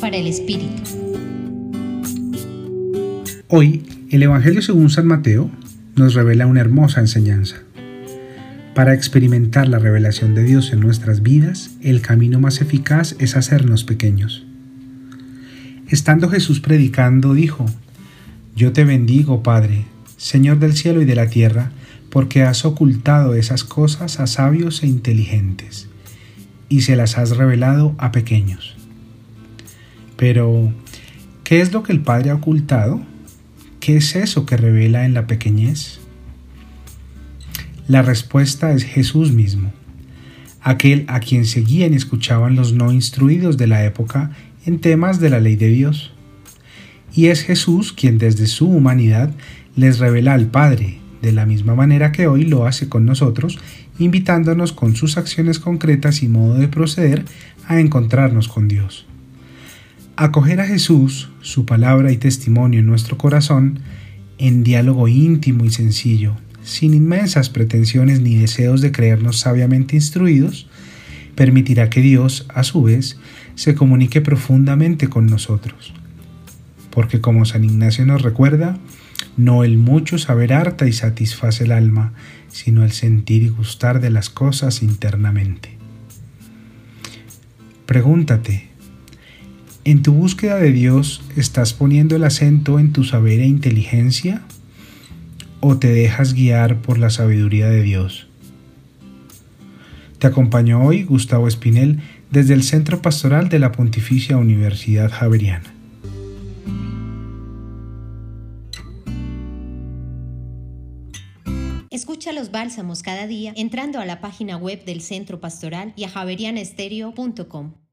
Para el Espíritu. Hoy, el Evangelio según San Mateo nos revela una hermosa enseñanza. Para experimentar la revelación de Dios en nuestras vidas, el camino más eficaz es hacernos pequeños. Estando Jesús predicando, dijo, Yo te bendigo, Padre, Señor del cielo y de la tierra, porque has ocultado esas cosas a sabios e inteligentes, y se las has revelado a pequeños. Pero, ¿qué es lo que el Padre ha ocultado? ¿Qué es eso que revela en la pequeñez? La respuesta es Jesús mismo, aquel a quien seguían y escuchaban los no instruidos de la época en temas de la ley de Dios. Y es Jesús quien desde su humanidad les revela al Padre, de la misma manera que hoy lo hace con nosotros, invitándonos con sus acciones concretas y modo de proceder a encontrarnos con Dios. Acoger a Jesús, su palabra y testimonio en nuestro corazón, en diálogo íntimo y sencillo, sin inmensas pretensiones ni deseos de creernos sabiamente instruidos, permitirá que Dios, a su vez, se comunique profundamente con nosotros. Porque como San Ignacio nos recuerda, no el mucho saber harta y satisface el alma, sino el sentir y gustar de las cosas internamente. Pregúntate, ¿en tu búsqueda de Dios estás poniendo el acento en tu saber e inteligencia? o te dejas guiar por la sabiduría de Dios. Te acompañó hoy Gustavo Espinel desde el Centro Pastoral de la Pontificia Universidad Javeriana. Escucha los bálsamos cada día entrando a la página web del Centro Pastoral y a javerianestereo.com.